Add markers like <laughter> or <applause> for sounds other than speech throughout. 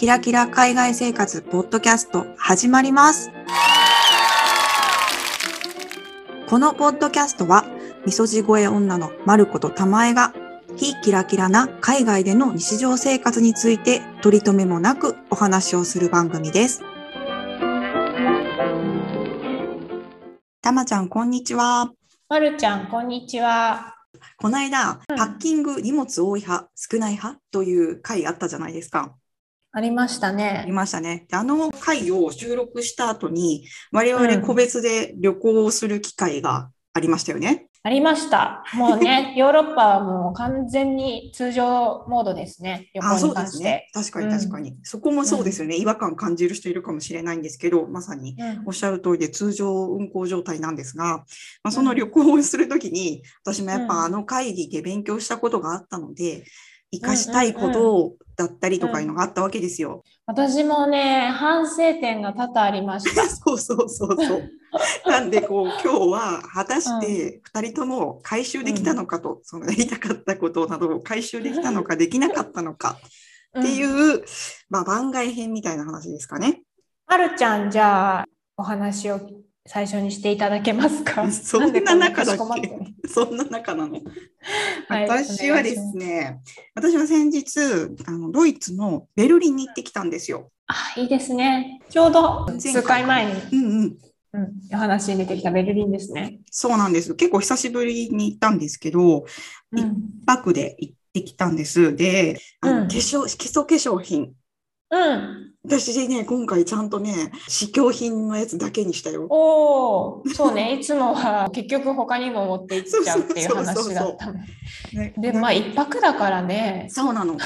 キラキラ海外生活ポッドキャスト始まります。このポッドキャストは、みそじ声女のまることたまえが、非キラキラな海外での日常生活について取り留めもなくお話をする番組です。たまちゃん、こんにちは。まるちゃん、こんにちは。この間、うんパッキング荷物多い派、少ない派という回あったじゃないですか。ありましたありね。ましたね。であの回を収録した後に、我々うん個別で旅行をする機会がありましたよね。ありました。もうね、<laughs> ヨーロッパはもう完全に通常モードですね。旅あ、行にそうで関して。すね。確かにうん確かに。そこもそうですよね。違和感感じる人いるかもしれないんですけど、まさにうんおっしゃる通りで通常運行状態なんですが、まあ、その旅行をするときに、私もやっうんぱあの会議で勉強したことがあったので、活かしたいことだったりとかいうのがあったわけですよ。私もね、反省点が多々ありました。<laughs> そうそうそうそう。<laughs> なんでこう今日は果たして2人とも回収できたのかと、そのやりたかったことなどを回収できたのかできなかったのかってうんいう、まあ、番外編みたいな話ですかね。まるちゃん、じゃあ、お話を最初にしていただけますか？<laughs> そんな中だっけ？<laughs> そんな中なの？はい私はですね、私は先日あのドイツのベルリンに行ってきたんですよ。あ、いいですね。ちょうど数回前に、うんうん。うん、お話に出てきたベルリンですね。そうなんです。結構久しぶりに行ったんですけど、うん一泊で行ってきたんです。で、あのうん化粧、基礎化粧品。うん。私ね、今回ちゃんとね、試供品のやつだけにしたよ。おお、そうね、<laughs> いつもは結局他にも持って行っちゃうっていう話だったで、まあ一泊だからね。そうなの。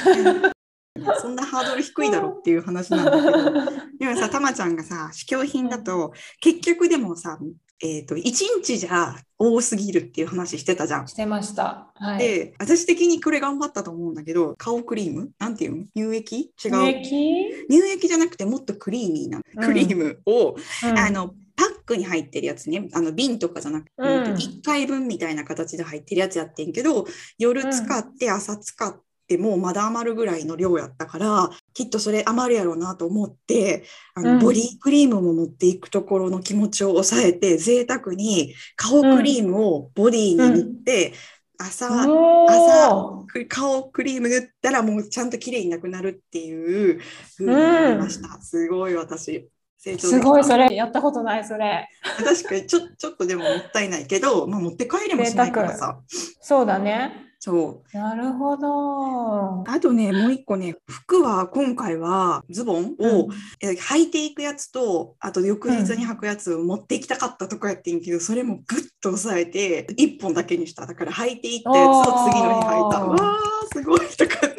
そんなハードル低いだろっていう話なんだけど。<laughs> でもさ、たまちゃんがさ、試供品だと、結局でもさ、えっ、と、1日じゃ多すぎるっていう話してたじゃん。してました。はい。で、私的にこれ頑張ったと思うんだけど、顔クリーム？なんていうの？乳液？違う。乳液？乳液じゃなくてもっとクリーミーなうん。クリームを、うん。あのパックに入ってるやつね。あの瓶とかじゃなくて、うん。1回分みたいな形で入ってるやつやってんけど夜使って朝使ってもうまだ余るぐらいの量やったからきっとそれ余るやろうなと思ってあの、うんボディクリームも持っていくところの気持ちを抑えて贅沢に顔クリームをボディに塗って、朝お朝顔クリーム塗ったらもうちゃんと綺麗になくなるっていう風になりました。すごい私。成長すごい、それ、やったことない、それ。確かにちょちょっとでももったいないけど、まあ、持って帰れもしないからさ。そうだね。そう。なるほど。あとね、もう一個ね、服は今回はズボンを、え履いていくやつと、あと翌日に履くやつを持っていきたかったとこやってんけど、それもぐっと抑えて、一本だけにした。だから履いていったやつを次の日履いた。わー、すごいとかね。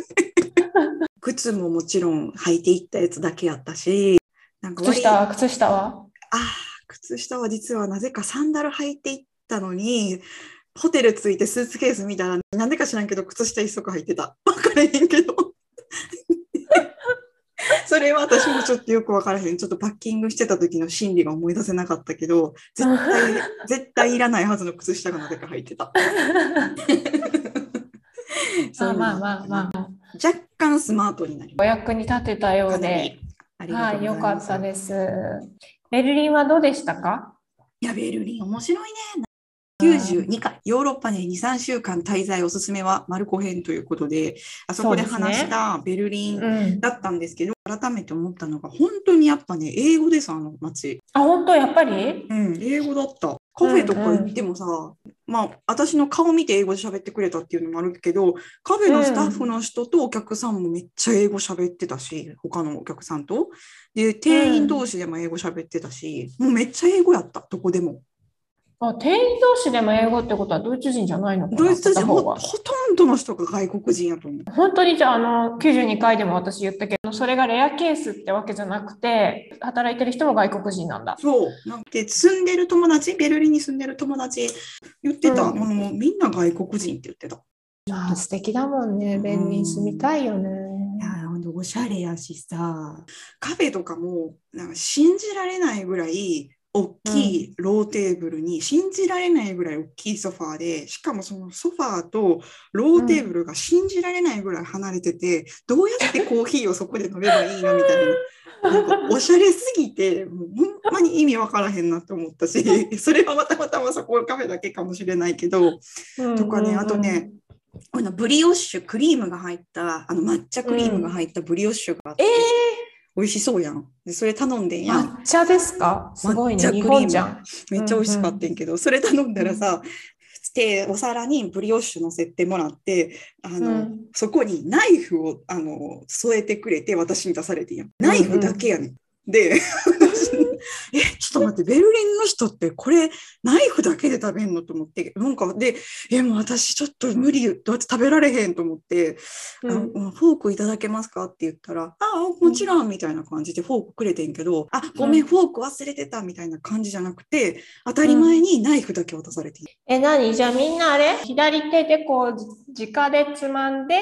<laughs> 靴ももちろん履いていったやつだけやったし、なんか割靴下は、靴下は？ああ、靴下は実はなぜかサンダル履いていったのに、ホテル着いてスーツケース見たら、なんでか知らんけど、靴下一足履いてた。わからへんけど。<laughs> それは私もちょっとよくわからへん。ちょっとパッキングしてた時の心理が思い出せなかったけど、絶対、<laughs> 絶対いらないはずの靴下がなぜか履いてた。<laughs> まあまあまあまあ、若干スマートになりまお役に立てたようで。ありがはい、とうございよかます。ったです。ベルリンはどうでしたか？いや、ベルリン面白いね。92回、ヨーロッパに2、3週間滞在おすすめはマルコ編ということで、あそこで話したベルリンうん。だったんですけど、改めて思ったのが、本当にやっぱね、英語です、あの街。あ、本当？やっぱり？うん、英語だった。カフェとか行ってもさ、まあ、私の顔見て英語で喋ってくれたっていうのもあるけど、カフェのスタッフの人とお客さんもめっちゃ英語喋ってたし、他のお客さんと。で、店員同士でも英語喋ってたし、もうめっちゃ英語やった、どこでも。あ、店員同士でも英語ってことはドイツ人じゃないのかな？ドイツ人ほほとんどの人が外国人やと思う。本当にじゃあ、あの、92回でも私言ったけど、それがレアケースってわけじゃなくて、働いてる人も外国人なんだ。そう。なんで住んでる友達、ベルリンに住んでる友達言ってた、うんあのみんな外国人って言ってた。あ素敵だもんね。ベルリン住みたいよね。いやほんとおしゃれやしさ、カフェとかもなんか信じられないぐらい大きいローテーブルに信じられないぐらい大きいソファーで、しかもそのソファーとローテーブルが信じられないぐらい離れてて、どうやってコーヒーをそこで飲めばいいのみたいな。<laughs> なんかおしゃれすぎて、もうほんまに意味わからへんなって思ったし、<laughs> それはまたまたまそこカフェだけかもしれないけど、とかね、あとね、このブリオッシュ、クリームが入った、あの抹茶クリームが入ったブリオッシュがあって、え美味しそうやん。で、それ頼んでんー、やん。抹茶ですか？すごいね。日本じゃん。めっちゃ美味しかったんけど、それ頼んだらさ、でお皿にブリオッシュ乗せてもらってあの、うんそこにナイフをあの添えてくれて私に出されてんやんナイフだけやねん。で <laughs> えちょっと待ってベルリンの人ってこれナイフだけで食べんのと思ってなんかでえもう私ちょっと無理どうやって食べられへんと思って、あうんのフォークいただけますかって言ったら、ああ、もちろんみたいな感じでフォークくれてんけど、あ、ごめん、うんフォーク忘れてたみたいな感じじゃなくて、当たり前にナイフだけ渡されている。え、何？じゃあみんなあれ？左手でこう、じ直でつまんで、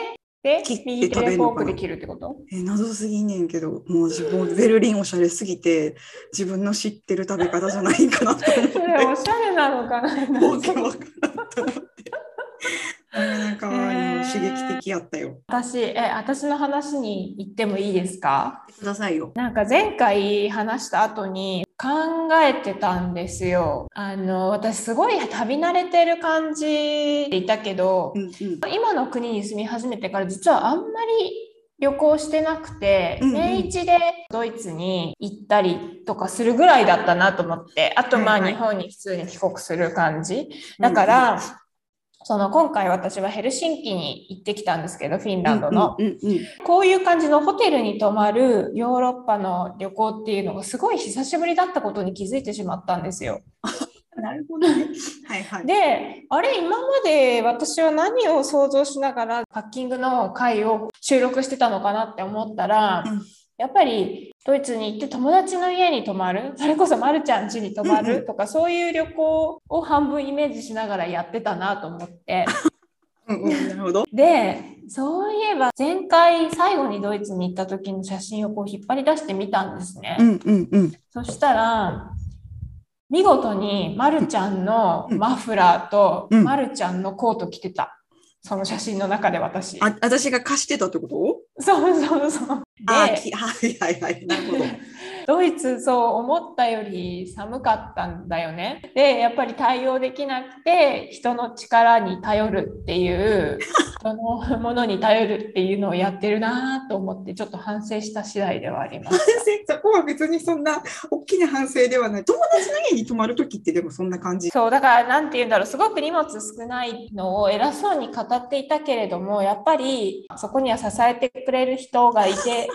で右手でフォークで切るってこと？え謎すぎんねんけど、もう自分、ベルリンおしゃれすぎて、自分の知ってる食べ方じゃないかなと思ってそ、れおしゃれなのかなわけわからんと思って。なんか、あのへー刺激的やったよ。私、え、私の話に行ってもいいですか？くださいよ。なんか前回話した後に考えてたんですよ。あの、私すごい旅慣れてる感じでいたけどう、んうん。今の国に住み始めてから実はあんまり旅行してなくて、うんうん年一でドイツに行ったりとかするぐらいだったなと思って、あとまあ日本に普通に帰国する感じ。だから、その今回私はヘルシンキに行ってきたんですけど、フィンランドの。うんうんうんこういう感じのホテルに泊まるヨーロッパの旅行っていうのがすごい久しぶりだったことに気づいてしまったんですよ。<laughs> なるほどね。はいはい。で、あれ、今まで私は何を想像しながらパッキングの回を収録してたのかなって思ったら、うんやっぱりドイツに行って友達の家に泊まる、それこそまるちゃん家に泊まうんうるとか、そういう旅行を半分イメージしながらやってたなと思って。<laughs> うんうん、なるほど。で、そういえば前回最後にドイツに行った時の写真をこう引っ張り出してみたんですね。うんうんうん。そしたら、見事にまるちゃんのマフラーとうんまるちゃんのコート着てた。その写真の中で私。あ、私が貸してたってこと？そうそうそう。あ、で、きはいはいはい。なるほど。ドイツそう思ったより寒かったんだよね。で、やっぱり対応できなくて、人の力に頼るっていう、人のものに頼るっていうのをやってるなと思って、ちょっと反省した次第ではあります。そこは別にそんな大きな反省ではない。友達の家に泊まるときってでもそんな感じ。そう、だから、なんて言うんだろう、すごく荷物少ないのを偉そうに語っていたけれども、やっぱりそこには支えてくれる人がいて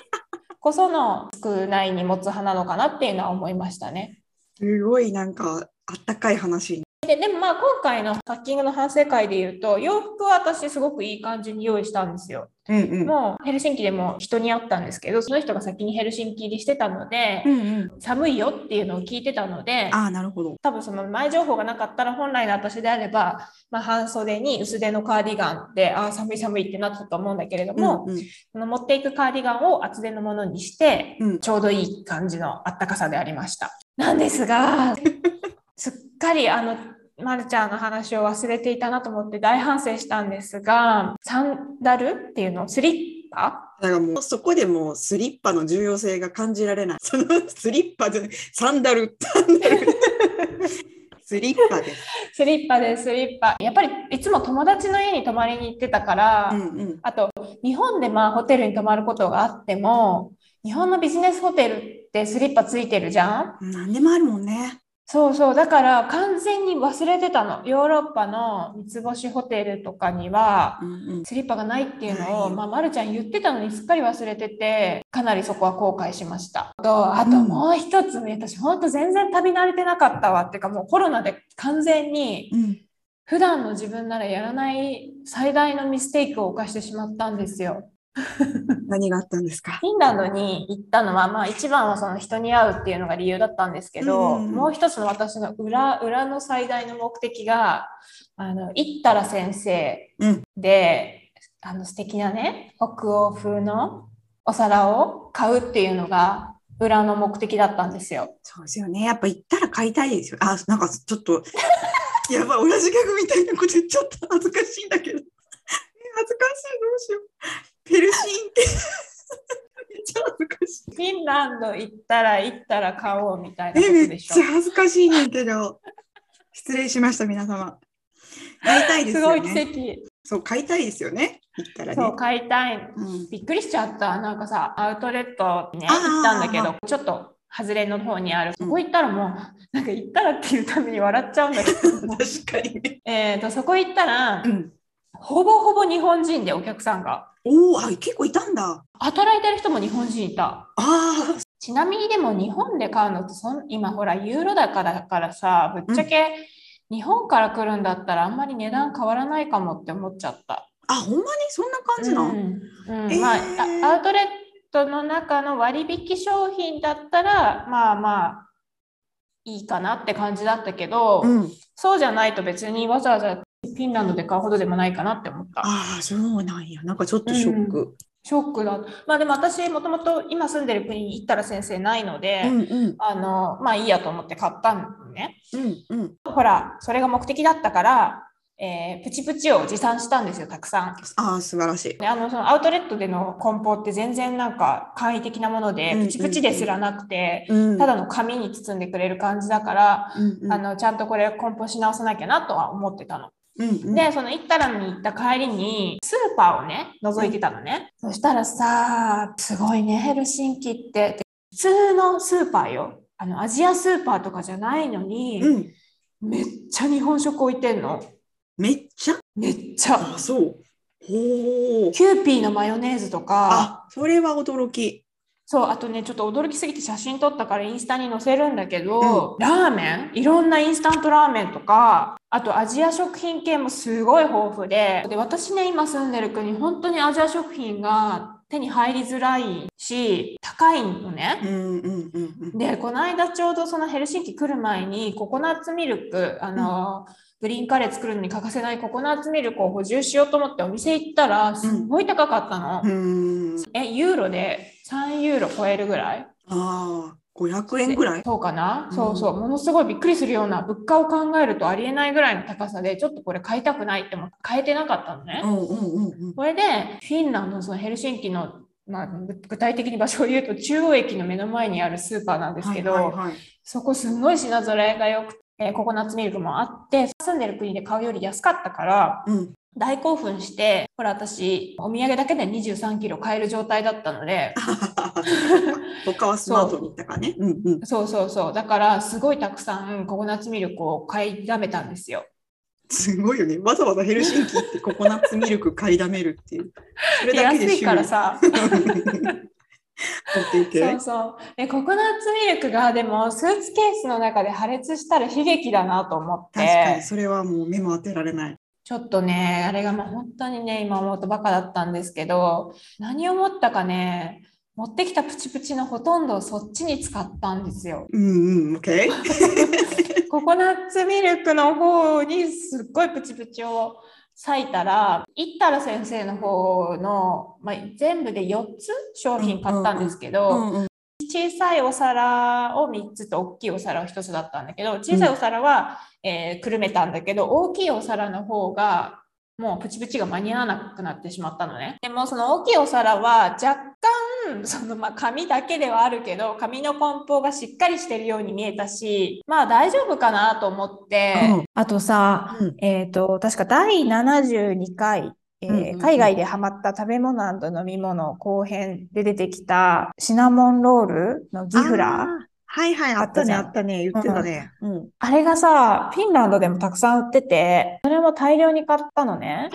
こその少ない荷物派なのかなっていうのは思いましたね。すごいなんかあったかい話。ででもまあ今回のパッキングの反省会で言うと洋服は私すごくいい感じに用意したんですよ。うんうん。もうヘルシンキでも人に会ったんですけどその人が先にヘルシンキ入りしてたので、うんうん。寒いよっていうのを聞いてたのでああ、なるほど。多分その前情報がなかったら本来の私であれば、まあ、半袖に薄手のカーディガンでああ寒い寒いってなったと思うんだけれども、うんうんその持っていくカーディガンを厚手のものにして、うんちょうどいい感じのあったかさでありました。なんですが <laughs> すっかりあのまるちゃんの話を忘れていたなと思って大反省したんですがサンダルっていうの？スリッパ？だからもうそこでもうスリッパの重要性が感じられない。そのスリッパじゃサンダル。サンダル <laughs> スリッパです。スリッパですスリッパやっぱりいつも友達の家に泊まりに行ってたから、うんうん。あと日本でまあホテルに泊まることがあっても日本のビジネスホテルってスリッパついてるじゃん何でもあるもんね。そうそうだから完全に忘れてたのヨーロッパの三つ星ホテルとかにはうんうん。スリッパがないっていうのを、はいまあ、まるちゃん言ってたのにすっかり忘れててかなりそこは後悔しましたとあともう一つね私ほんと全然旅慣れてなかったわっていうかもうコロナで完全にうん。普段の自分ならやらない最大のミステイクを犯してしまったんですよ。<laughs> 何があったんですか？フィンランドに行ったのは、まあ、一番はその人に会うっていうのが理由だったんですけど、うんもう一つの私の裏裏の最大の目的があの行ったら先生うんで、あの素敵なね北欧風のお皿を買うっていうのが裏の目的だったんですよ。そうですよね。やっぱ行ったら買いたいですよ。あ、なんかちょっと、<laughs> やばい、親父ギャグみたいなこと言っちゃった。恥ずかしいんだけど。え恥ずかしい、どうしよう。ヘルシンキ。めっちゃ恥ずかしい。フィンランド行ったら行ったら買おうみたいなこえ、めっとでしょちゃ。恥ずかしいねんけど。失礼しました、皆様。買いたいですすごよね。い奇跡。そう、買いたいですよね。行ったらね。そう、買いたい。うん、びっくりしちゃった。なんかさ、アウトレットにね、行ったんだけど、ちょっと外れの方にある。そこ行ったらもう、なんか行ったらっていうために笑っちゃうんだけど、<laughs> 確かにね。えーと、そこ行ったらう、ん。ほぼほぼ日本人でお客さんが。おお、あ、結構いたんだ。働いてる人も日本人いた。ああ、ちなみにでも日本で買うのってそん今ほらユーロ高だからさぶっちゃけ日本から来るんだったらあんまり値段変わらないかもって思っちゃった。あ、ほんまにそんな感じなの、うんうんえーまああアウトレットの中の割引商品だったらまあまあいいかなって感じだったけど、うん。そうじゃないと別にわざわざフィンランドで買うほどでもないかなって思った。ああ、そうなんや。なんかちょっとショック。ショックだ。まあでも私もともと今住んでる国に行ったら先生ないので、うんうんあのまあいいやと思って買ったのね。うんうん。ほら、それが目的だったから、えープチプチを持参したんですよ、たくさん。ああ、素晴らしい。であのそのアウトレットでの梱包って全然なんか簡易的なもので、うんうんプチプチですらなくて、うんただの紙に包んでくれる感じだから、うんうんあのちゃんとこれ梱包し直さなきゃなとは思ってたの。うんうんで、その行ったらに行った帰りに、スーパーをね、覗いてたのね。そしたらさ、すごいね、ヘルシンキって。で普通のスーパーよ。あの、アジアスーパーとかじゃないのに、うん。めっちゃ日本食置いてんの。めっちゃ？めっちゃ。あ、そう。ほう。キューピーのマヨネーズとか、あ、それは驚き。そう、あとね、ちょっと驚きすぎて写真撮ったからインスタに載せるんだけど、ラーメン？いろんなインスタントラーメンとか、あとアジア食品系もすごい豊富で、で、私ね、今住んでる国、本当にアジア食品が手に入りづらいし、高いのね。うんうんうんうん。で、この間ちょうどそのヘルシンキ来る前にココナッツミルク、あの、グリーンカレー作るのに欠かせないココナッツミルクを補充しようと思ってお店行ったら、すごい高かったの。うん。え、ユーロで3ユーロ超えるぐらい？ああ、500円ぐらい？そうかな、うんそうそう。ものすごいびっくりするような物価を考えるとありえないぐらいの高さで、ちょっとこれ買いたくないって思って買えてなかったのね。うんうんうんうん。これで、フィンランドのそのヘルシンキの、まあ、ぐ具体的に場所を言うと中央駅の目の前にあるスーパーなんですけど、はいはいはいそこすんごい品揃えが良くて、えーココナッツミルクもあって、住んでる国で買うより安かったから、うん。大興奮して、ほら私、お土産だけで23キロ買える状態だったので、<laughs> 他はスマートに行ったからね。うんうん。そうそうそう。だから、すごいたくさんココナッツミルクを買いだめたんですよ。すごいよね。わざわざヘルシンキ行ってココナッツミルク買いだめるっていう。それでだけで安いからさ。<laughs> そうそう。で、ココナッツミルクが、でも、スーツケースの中で破裂したら悲劇だなと思っ確かに、て、それはもう目も当てられない。ちょっとね、あれがもう本当にね、今思うとバカだったんですけど、何を思ったかね、持ってきたプチプチのほとんどをそっちに使ったんですよ。うんうん、OK? <laughs> ココナッツミルクの方にすっごいプチプチを割いたら、いったら先生の方の、まあ、全部で4つ商品買ったんですけど、うんうん小さいお皿を3つと大きいお皿を1つだったんだけど、小さいお皿は、えーくるめたんだけど、大きいお皿の方が、もうプチプチが間に合わなくなってしまったのね。でもその大きいお皿は若干、そのまあ紙だけではあるけど、紙の梱包がしっかりしてるように見えたし、まあ大丈夫かなと思って、うんあとさ、うんえっ、と、確か第72回、えー海外でハマった食べ物飲み物後編で出てきたシナモンロールのギフラー。はいはい、あったね、ああっったね、言ってたね。うん。あれがさ、フィンランドでもたくさん売ってて、それも大量に買ったのね。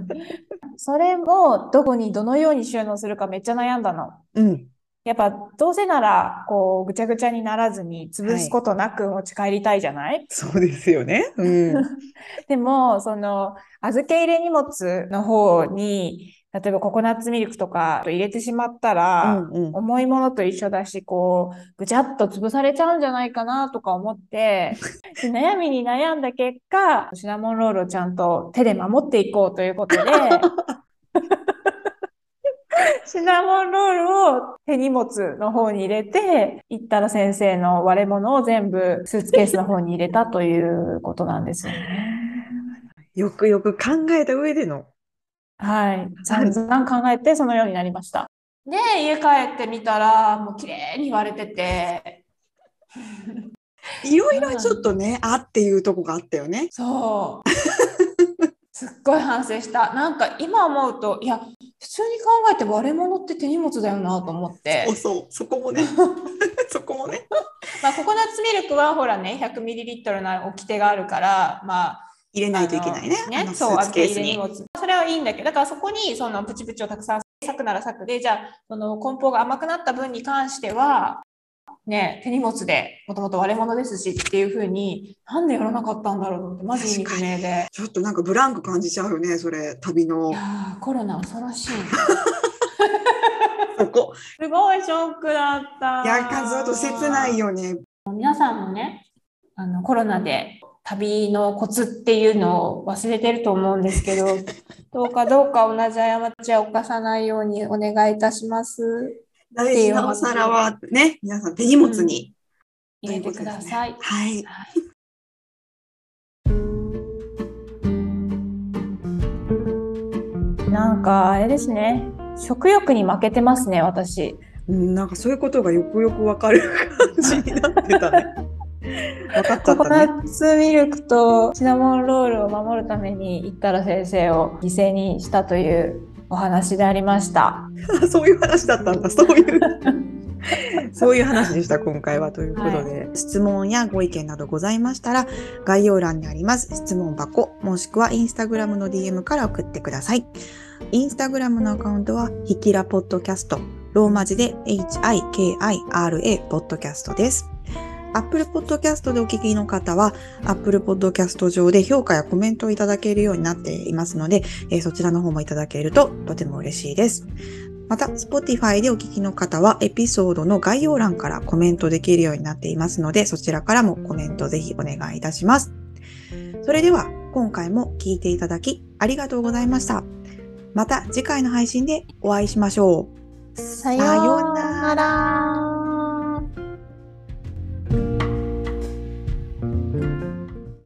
<laughs> それもどこにどのように収納するかめっちゃ悩んだの。うん。やっぱどうせならこうぐちゃぐちゃにならずに潰すことなく持ち帰りたいじゃない、そうですよね。うん。<laughs> でも、その、預け入れ荷物の方に、例えばココナッツミルクとか入れてしまったら、うんうん重いものと一緒だし、こう、ぐちゃっと潰されちゃうんじゃないかなとか思って、で悩みに悩んだ結果、シナモンロールをちゃんと手で守っていこうということで、<laughs> シシナモンロールを手荷物の方に入れて、行ったら先生の割れ物を全部スーツケースの方に入れたということなんですよね。よくよく考えた上での。はい。散々考えてそのようになりました。<laughs> で、家帰ってみたら、もう綺麗に割れてて。<laughs> いろいろちょっとね、あっていうとこがあったよね。そう。<laughs> すっごい反省した。なんか今思うと、いや、普通に考えて割れ物って手荷物だよなと思ってそう。そう、そこもね。<laughs> そこもね。まあ、ココナッツミルクはほらね、100ml の掟があるから、まあ、入れないといけないね。あのスそう、開け入れ荷。物。それはいいんだけど、だからそこにそのプチプチをたくさん咲くなら咲くで、じゃあ、その梱包が甘くなった分に関しては、ね、手荷物でもともと割れ物ですしっていうふうに、なんでやらなかったんだろうと思って、マジ意味不明で。ちょっとなんかブランク感じちゃうよね、それ、旅のいや。ーコロナ恐ろしい。<laughs> そこ。すごいショックだった。いや、ずっと切ないよね。皆さんもね、あのコロナで旅のコツっていうのを忘れてると思うんですけど、<laughs> どうかどうか同じ過ちは犯さないようにお願いいたします。大事なお皿はね、皆さん手荷物に。入れてください。はい。なんかあれですね、食欲に負けてますね、私。うん、なんかそういうことがよくよくわかる感じになってたね。<laughs> 分かっちゃココったね。ナッツミルクとシナモンロールを守るために、行ったら先生を犠牲にしたというお話でありました。<laughs> そういう話だったんだ。そういう。<laughs> そういう話でした、今回は。ということで、質問やご意見などございましたら、概要欄にあります質問箱、もしくはインスタグラムの DM から送ってください。インスタグラムのアカウントは、ひきらポッドキャスト、ローマ字で HIKIRA ポッドキャストです。Apple Podcast でお聞きの方は、Apple Podcast 上で評価やコメントをいただけるようになっていますので、えーそちらの方もいただけるととても嬉しいです。また、Spotify でお聞きの方は、エピソードの概要欄からコメントできるようになっていますので、そちらからもコメントぜひお願いいたします。それでは、今回も聞いていただきありがとうございました。また次回の配信でお会いしましょう。さようなら。